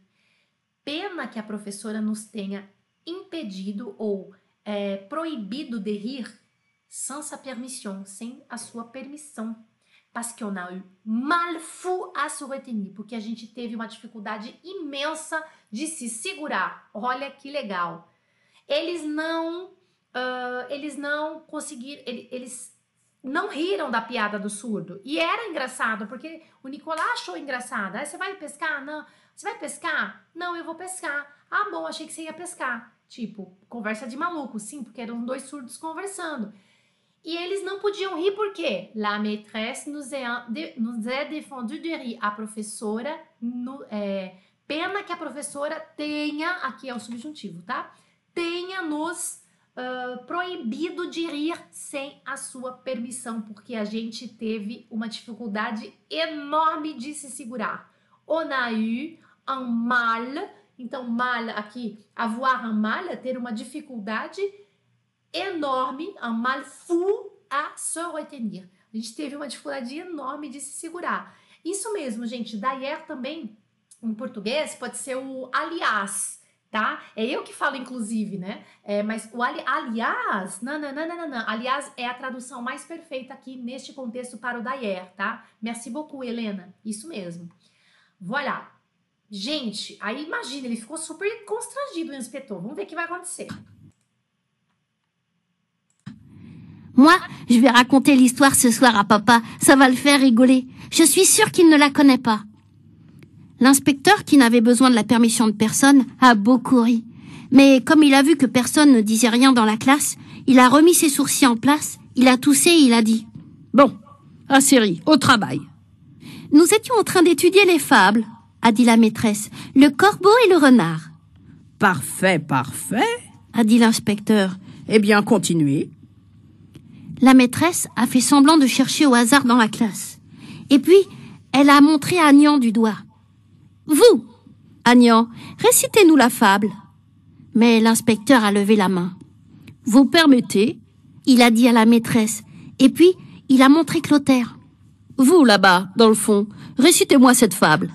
Pena que a professora nos tenha impedido ou é, proibido de rir sans sa permission, sem a sua permissão. Parce qu'on a eu mal fou à se retenir, porque a gente teve uma dificuldade imensa de se segurar. Olha que legal. Eles não, uh, eles não conseguiram, eles não riram da piada do surdo. E era engraçado, porque o Nicolás achou engraçado. Aí você vai pescar? Não. Você vai pescar? Não, eu vou pescar. Ah, bom, achei que você ia pescar. Tipo, conversa de maluco, sim, porque eram dois surdos conversando. E eles não podiam rir por quê? La maîtresse nous est, nous est défendu de rir. A professora, no, é, pena que a professora tenha, aqui é o subjuntivo, tá? Tenha nos uh, proibido de rir sem a sua permissão, porque a gente teve uma dificuldade enorme de se segurar. On a eu un mal, então mal aqui, avoir un mal, ter uma dificuldade enorme, un mal fou a se retenir. A gente teve uma dificuldade enorme de se segurar. Isso mesmo, gente. Daí também, em português, pode ser o aliás, tá? É eu que falo, inclusive, né? É, mas o ali, aliás, não, não, não, não, não, Aliás, é a tradução mais perfeita aqui neste contexto para o Dayer, tá? Merci beaucoup, Helena. Isso mesmo. Voilà. Gente, aí imagina, ele ficou super constrangido, o inspetor? Vamos ver o que vai acontecer. Moi, je vais raconter l'histoire ce soir à papa. Ça va le faire rigoler. Je suis sûre qu'il ne la connaît pas. L'inspecteur, qui n'avait besoin de la permission de personne, a beaucoup ri. Mais comme il a vu que personne ne disait rien dans la classe, il a remis ses sourcils en place, il a toussé et il a dit Bon, assez ri, au travail. Nous étions en train d'étudier les fables, a dit la maîtresse, le corbeau et le renard. Parfait, parfait, a dit l'inspecteur. Eh bien, continuez. La maîtresse a fait semblant de chercher au hasard dans la classe. Et puis, elle a montré Agnan du doigt. Vous, Agnan, récitez-nous la fable. Mais l'inspecteur a levé la main. Vous permettez? Il a dit à la maîtresse. Et puis, il a montré Clotaire. Vous, là-bas, dans le fond, récitez-moi cette fable.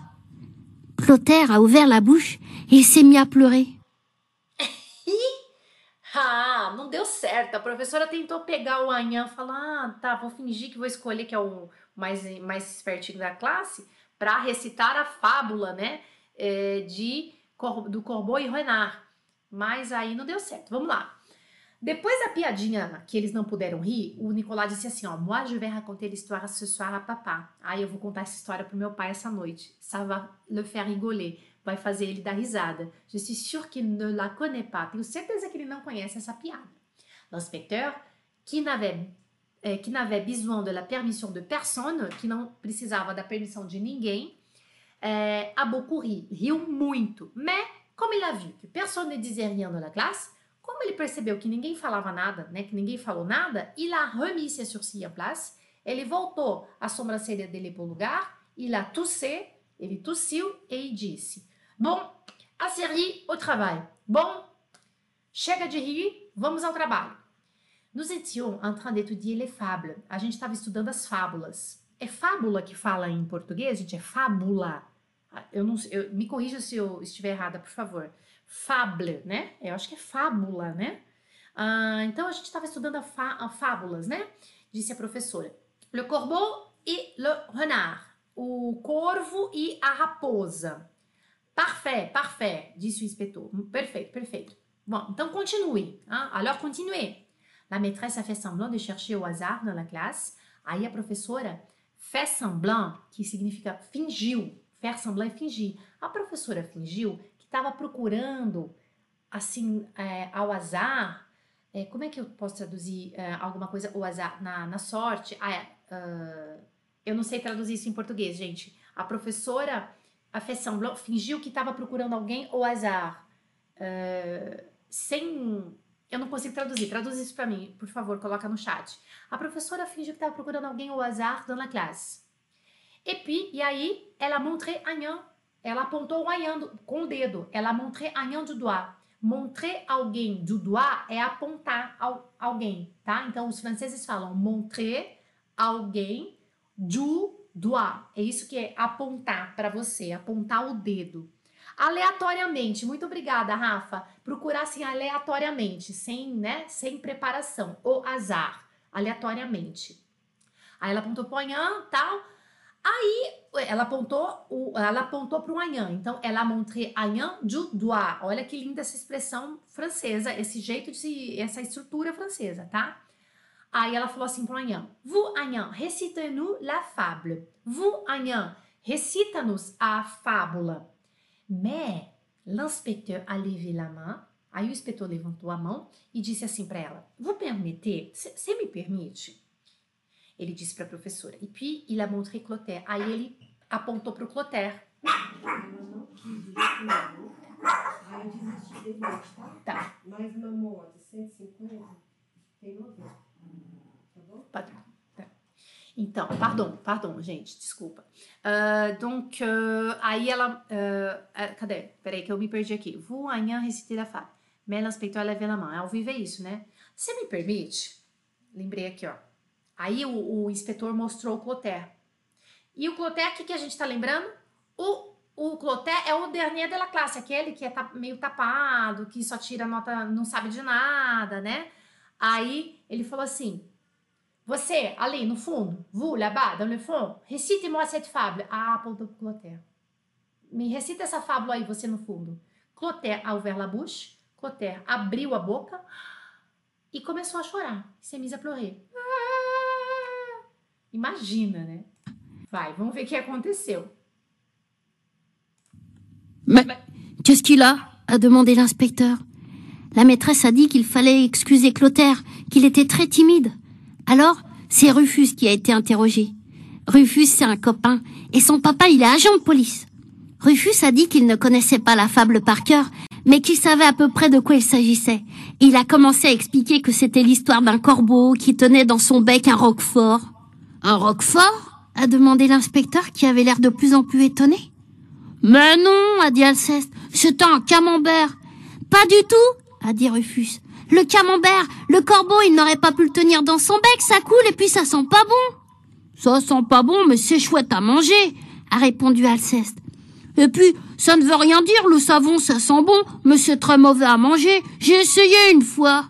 Clotaire a ouvert la bouche il s'est mis à pleurer. Ah, não deu certo. A professora tentou pegar o Anhan e falar: ah, tá, vou fingir que vou escolher que é o mais, mais espertinho da classe para recitar a fábula, né? É, de, do Corbeau e Renard. Mas aí não deu certo. Vamos lá. Depois da piadinha que eles não puderam rir, o Nicolas disse assim: ó, moi je vais raconter l'histoire ce soir à papa. Aí eu vou contar essa história pro meu pai essa noite. Ça va le faire rigoler vai fazer ele dar risada. Je suis sûre qu'il ne la connaît pas. Tenho certeza que ele não conhece essa piada. L'inspecteur, qui n'avait eh, que n'avait besoin de la permission de personne, que não precisava da permissão de ninguém, eh, a beaucoup ri, riu muito. Mais, como ele a vu que personne ne disait rien dans la classe, como ele percebeu que ninguém falava nada, né, que ninguém falou nada, il a remis ses sourcils en place, ele voltou a sobrancelha dele para o lugar, il a toussé, ele tossiu e disse Bom, a série au travail. Bom, chega de rir, vamos ao trabalho. Nous étions en train d'étudier les fables. A gente estava estudando as fábulas. É fábula que fala em português, gente? É fábula. Eu não, eu, me corrija se eu estiver errada, por favor. Fable, né? Eu acho que é fábula, né? Ah, então a gente estava estudando a, a fábulas, né? Disse a professora. Le corbeau et le renard. O corvo e a raposa. Parfait, parfait, disse o inspetor. Perfeito, perfeito. Bon, então continue. Hein? Alors continuez. La maîtresse a fait semblant de chercher au hasard dans la classe. Aí a professora fait semblant, que significa fingiu. Faire semblant é fingir. A professora fingiu estava procurando, assim, é, ao azar. É, como é que eu posso traduzir é, alguma coisa, o azar, na, na sorte? Ah, uh, eu não sei traduzir isso em português, gente. A professora, a semblant, fingiu que estava procurando alguém ao azar. Uh, sem. Eu não consigo traduzir. Traduz isso para mim, por favor, coloca no chat. A professora fingiu que estava procurando alguém ao azar dans la classe. E puis, e aí, ela montré Agnan. Ela apontou o Agnan com o dedo. Ela montré Agnan du doigt. Montrer alguém du doigt é apontar ao, alguém, tá? Então, os franceses falam montrer alguém du doigt. É isso que é apontar para você, apontar o dedo. Aleatoriamente, muito obrigada, Rafa. Procurar assim aleatoriamente, sem, né, sem preparação, ou azar, aleatoriamente. Aí ela apontou pro Anhan, tal. Aí ela apontou, ela apontou para o Anhan. Então, ela montré Anhan du doigt. Olha que linda essa expressão francesa, esse jeito de, essa estrutura francesa, tá? Aí ela falou assim para o Anhan: Vous, Anhan, recite-nous la fable. Vous, Anhan, recita-nos a fábula. Mais l'inspecteur a levé la main. Aí o inspetor levantou a mão e disse assim para ela: Vous permettez? Você me permite? Ele disse para a professora. E puis il a montré Clotaire. Aí ele apontou para o Clotaire. Tá. Mais uma moto, 150, tem 90. Tá bom? Tá. Então, pardon, pardon, gente, desculpa. Uh, donc, uh, aí ela. Uh, cadê? Peraí, que eu me perdi aqui. Vous amanhã reciter a fable. Mais l'inspecteur lève la main. Ao vivo é isso, né? Você me permite? Lembrei aqui, ó. Aí o, o inspetor mostrou o Clotaire. E o Clotaire, o que, que a gente tá lembrando? O, o Clotaire é o dernier de la classe, aquele que é meio tapado, que só tira nota, não sabe de nada, né? Aí ele falou assim: Você, ali no fundo, là-bas, dans le fond, recite-moi cette fable. Ah, apontou pro Clotaire. Me recita essa fábula aí, você no fundo. Clotaire a ouvert la bouche. Clotaire abriu a boca e começou a chorar. C'est mise pleurer. Ah! Imagina, né? Vai, vamos ver o aconteceu. Mais qu'est-ce qu'il a a demandé l'inspecteur. La maîtresse a dit qu'il fallait excuser Clotaire, qu'il était très timide. Alors, c'est Rufus qui a été interrogé. Rufus, c'est un copain, et son papa, il est agent de police. Rufus a dit qu'il ne connaissait pas la fable par cœur, mais qu'il savait à peu près de quoi il s'agissait. Il a commencé à expliquer que c'était l'histoire d'un corbeau qui tenait dans son bec un roquefort. Un roquefort a demandé l'inspecteur qui avait l'air de plus en plus étonné. Mais non, a dit Alceste, c'était un camembert. Pas du tout, a dit Rufus. Le camembert, le corbeau, il n'aurait pas pu le tenir dans son bec, ça coule et puis ça sent pas bon. Ça sent pas bon, mais c'est chouette à manger, a répondu Alceste. Et puis, ça ne veut rien dire, le savon, ça sent bon, mais c'est très mauvais à manger. J'ai essayé une fois.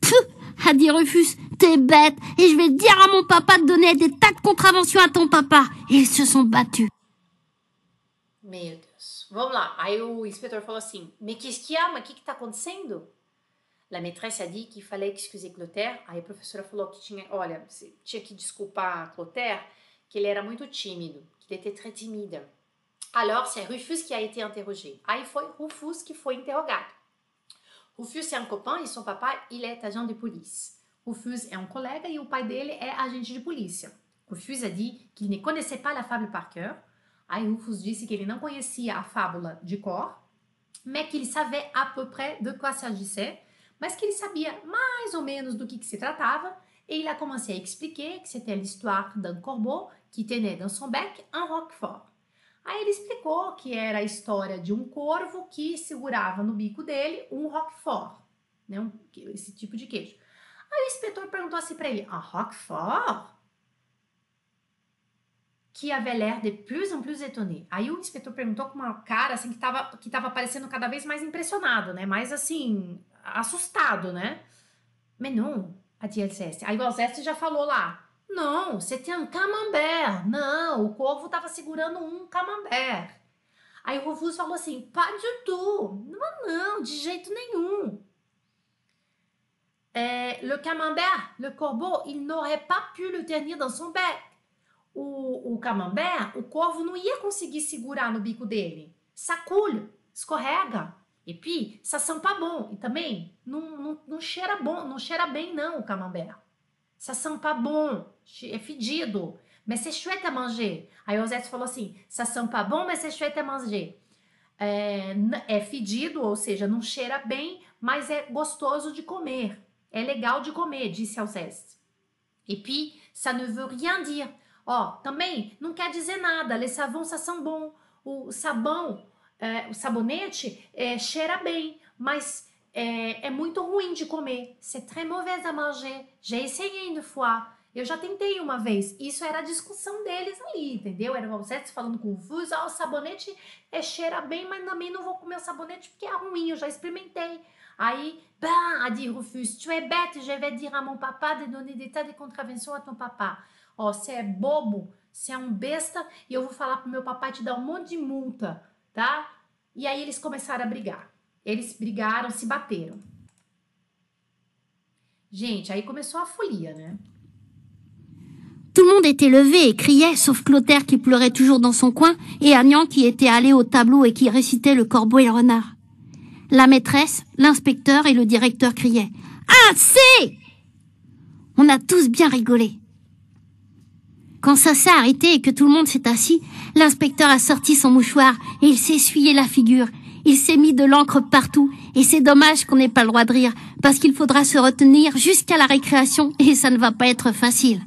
Pfff, a dit Rufus, t'es bête, et je vais dire à mon papa de donner des tas de contraventions à ton papa. Et ils se sont battus. Meu Deus. Vamos lá. Aí o inspetor falou assim: Me qu'est-ce qu'il y a? Mas o que que tá acontecendo? La maîtresse a dit qu'il fallait excuser Clotaire. Aí a professora falou que tinha, olha, tinha que desculpar Clotaire, que ele era muito tímido, que ele était très timide. Alors, c'est Rufus qui a été interrogé. Aí foi Rufus que foi interrogado. Rufus é um copain e son papa, il est agent de police. Rufus é um colega e o pai dele é agente de polícia. Rufus a dit qu'il ne connaissait pas la fable par cœur. Aí Rufus disse que ele não conhecia a fábula de cor, mais qu'il savait à peu près de quoi s'agissait, mas que ele sabia mais ou menos do que, que se tratava, et il a commencé à expliquer que c'était l'histoire d'un corbeau qui tenait dans son bec un roquefort. Aí ele explicou que era a história de um corvo que segurava no bico dele um roquefort, né, um, esse tipo de queijo. Aí o inspetor perguntou assim para ele: "Un roquefort? qui avait l'air de plus en plus étonné. Aí o inspetor perguntou com uma cara assim que tava, que tava parecendo cada vez mais impressionado, né? Mais assim, assustado, né? Mais non, a Alceste. Aí o Alceste já falou lá. Não, c'était un camembert. Não, o corvo estava segurando um camembert. Aí o Rufus falou assim, pas du tout. Não, não, de jeito nenhum. É, le camembert, le corbeau, il n'aurait pas pu le tenir dans son bec. O, o camembert, o corvo não ia conseguir segurar no bico dele. Sacule, escorrega. E puis, ça sent pas bon. E também, não, não, não cheira bom, não cheira bem não o camembert. Ça sent pas bon, é fedido. Mas c'est chouette à manger. Aí o Osete falou assim, ça sent pas bon, mas c'est chouette à manger. É, é fedido, ou seja, não cheira bem, mas é gostoso de comer. É legal de comer, disse Alceste. E puis, ça ne veut rien dire. Ó, também não quer dizer nada. Les savons, ça sent bon. O sabão, é, o sabonete é, cheira bem, mas é, é, muito ruim de comer. C'est très mauvais à manger. J'ai essayé une fois. Eu já tentei uma vez. Isso era a discussão deles ali, entendeu? Era o Alceste falando com o Fus, ah, o sabonete é, cheira bem, mas também não vou comer o sabonete porque é ruim, eu já experimentei. Aí, ben, a dit Rufus, tu es bête, je vais dire à mon papa de donner des tas de contraventions à ton papa. Ó, você é bobo, é um besta e eu vou falar pro meu papai te dar um monte de multa, tá? E aí eles começaram a brigar. Eles brigaram, se bateram. Gente, aí começou a folia, né? Tout le monde était levé et criait, sauf Clotaire qui pleurait toujours dans son coin et Agnan qui était allé au tableau et qui récitait le corbeau et le renard. La maîtresse, l'inspecteur et le directeur criaient Assez On a tous bien rigolé. Quand ça s'est arrêté et que tout le monde s'est assis, l'inspecteur a sorti son mouchoir et il s'est essuyé la figure. Il s'est mis de l'encre partout et c'est dommage qu'on n'ait pas le droit de rire parce qu'il faudra se retenir jusqu'à la récréation et ça ne va pas être facile.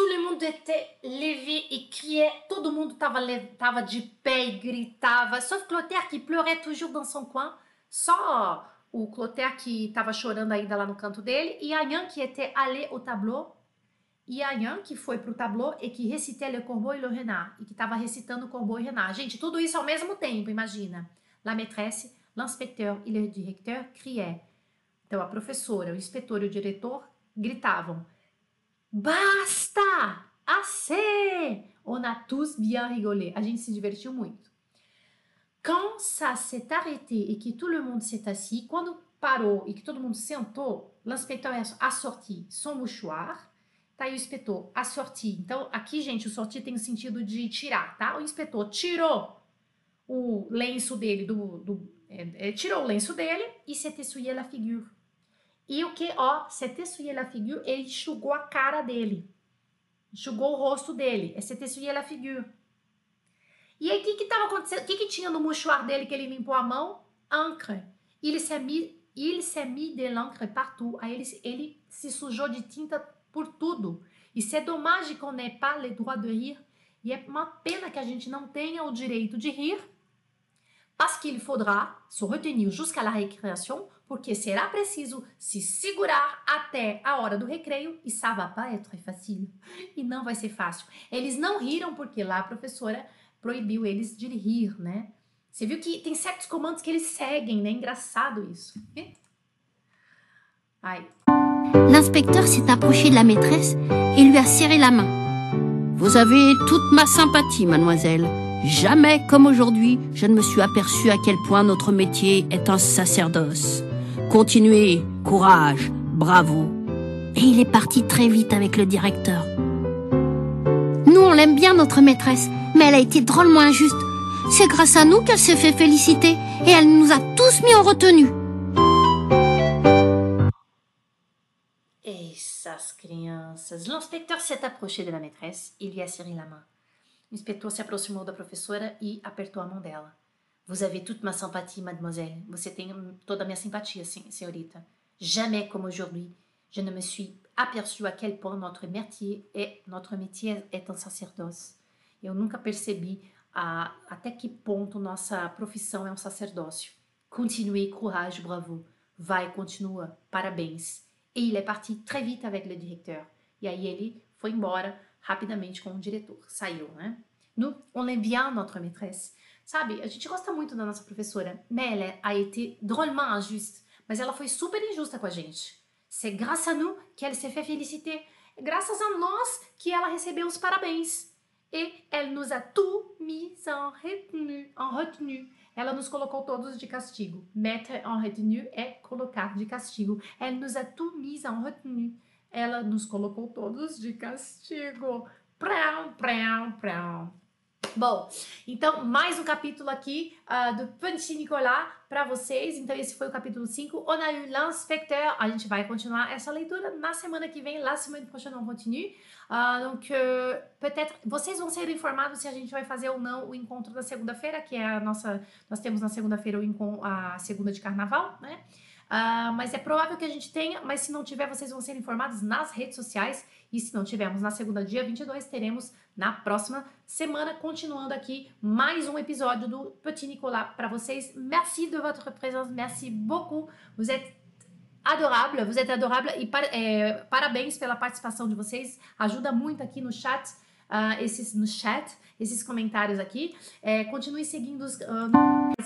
Le monde était levé et criait. Todo mundo tava, tava de pé e gritava. Sauf Clotaire qui pleurait toujours dans son coin. Só o Clotaire que estava chorando ainda lá no canto dele. E Agnan que était allé au tableau. E Agnan que foi pro tableau e que recitait le corbeau et le renard. E que estava recitando o corbeau e o renard. Gente, tudo isso ao mesmo tempo, imagina. La maîtresse, l'inspecteur e le directeur criaient. Então a professora, o inspetor e o diretor gritavam. Basta! Assez! On a tous bien rigolé. A gente se divertiu muito. Quand ça s'est arrêté et que tout le monde s'est assis, quando parou e que todo mundo sentou, l'inspecteur a sorti son mouchoir. Tá aí o inspetor a sorti. Então, aqui, gente, o sortir tem o sentido de tirar, tá? O inspetor tirou o lenço dele do. do é, é, tirou o lenço dele e s'est essuyé la figure. E o que? Ó, s'est essuyé la figure, ele enxugou a cara dele. Enxugou o rosto dele. É s'est essuyé la figure. E aí, o que que tava acontecendo? O que que tinha no mouchoir dele que ele limpou a mão? Encre. Il s'est mis, il s'est mis de l'encre partout. Aí ele, ele se sujou de tinta por tudo. E c'est dommage qu'on n'ait pas le droit de rire. E é uma pena que a gente não tenha o direito de rir. Parce qu'il faudra se retenir jusqu'à la récréation, porque será preciso se segurar até a hora do recreio e ça va pas être facile. E não vai ser fácil. Eles não riram porque lá a professora proibiu eles de rir, né? Você viu que tem certos comandos que eles seguem, né? Engraçado isso. Ai. L'inspecteur s'est approché de la maîtresse et lui a serré la main. Vous avez toute ma sympathie, mademoiselle. Jamais comme aujourd'hui, je ne me suis aperçu à quel point notre métier est un sacerdoce. Continuez, courage, bravo. Et il est parti très vite avec le directeur. Nous, on l'aime bien, notre maîtresse, mais elle a été drôlement injuste. C'est grâce à nous qu'elle s'est fait féliciter et elle nous a tous mis en retenue. Essas crianças. L'inspecteur s'est approché de la maîtresse e lui a serré la main. O inspetor se aproximou da professora e apertou a mão dela. Vous avez toute ma sympathie, mademoiselle. Você tem toda a minha simpatia, senhorita. Jamais comme aujourd'hui, je ne me suis aperçu à quel point notre métier est, notre métier est un sacerdoce. Eu nunca percebi a, até que ponto nossa profissão é um sacerdócio. Continue, courage, bravo. Vai, continua, parabéns. Et il est parti très vite avec le directeur. E aí ele foi embora rapidamente com o diretor. Saiu, né? Nous, on bien notre maîtresse. Sabe, a gente gosta muito da nossa professora, mais elle a été drôlement injuste. Mas ela foi super injusta com a gente. C'est grâce à nous qu'elle s'est fait féliciter. É graças a nós que ela recebeu os parabéns. Et elle nous a tout mis en retenue. En retenue. Ela nos colocou todos de castigo. Mettre en retenue é colocar de castigo. Elle nous a tout mis en retenue. Ela nos colocou todos de castigo. Prão, prão, prão. Bom, então mais um capítulo aqui uh, do Petit Nicolas para vocês. Então esse foi o capítulo 5. On a eu l'inspecteur. A gente vai continuar essa leitura na semana que vem. La semaine prochaine on continue. Uh, donc uh, peut-être vocês vão ser informados se a gente vai fazer ou não o encontro da segunda-feira, que é a nossa. Nós temos na segunda-feira a segunda de carnaval, né? Uh, mas é provável que a gente tenha, mas se não tiver, vocês vão ser informados nas redes sociais. E se não tivermos na segunda, dia 22, teremos na próxima semana, continuando aqui mais um episódio do Petit Nicolas para vocês. Merci de votre présence, merci beaucoup. Vous êtes adorable, vous êtes adorable e par, é, parabéns pela participação de vocês. Ajuda muito aqui no chat, uh, esses no chat, esses comentários aqui. É, continue seguindo os, uh,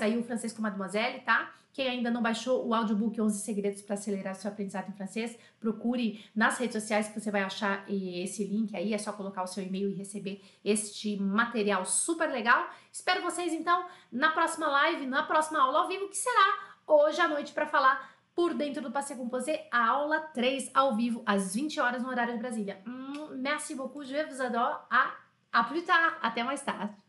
aí o francês com Mademoiselle, tá? Quem ainda não baixou o audiobook 11 Segredos para Acelerar Seu Aprendizado em Francês, procure nas redes sociais que você vai achar esse link aí. É só colocar o seu e-mail e receber este material super legal. Espero vocês então na próxima live, na próxima aula ao vivo, que será hoje à noite para falar por dentro do Passei Composé, a aula 3 ao vivo, às 20 horas no horário de Brasília. Hum, merci beaucoup, je vous adore. À plus tard. Até mais tarde.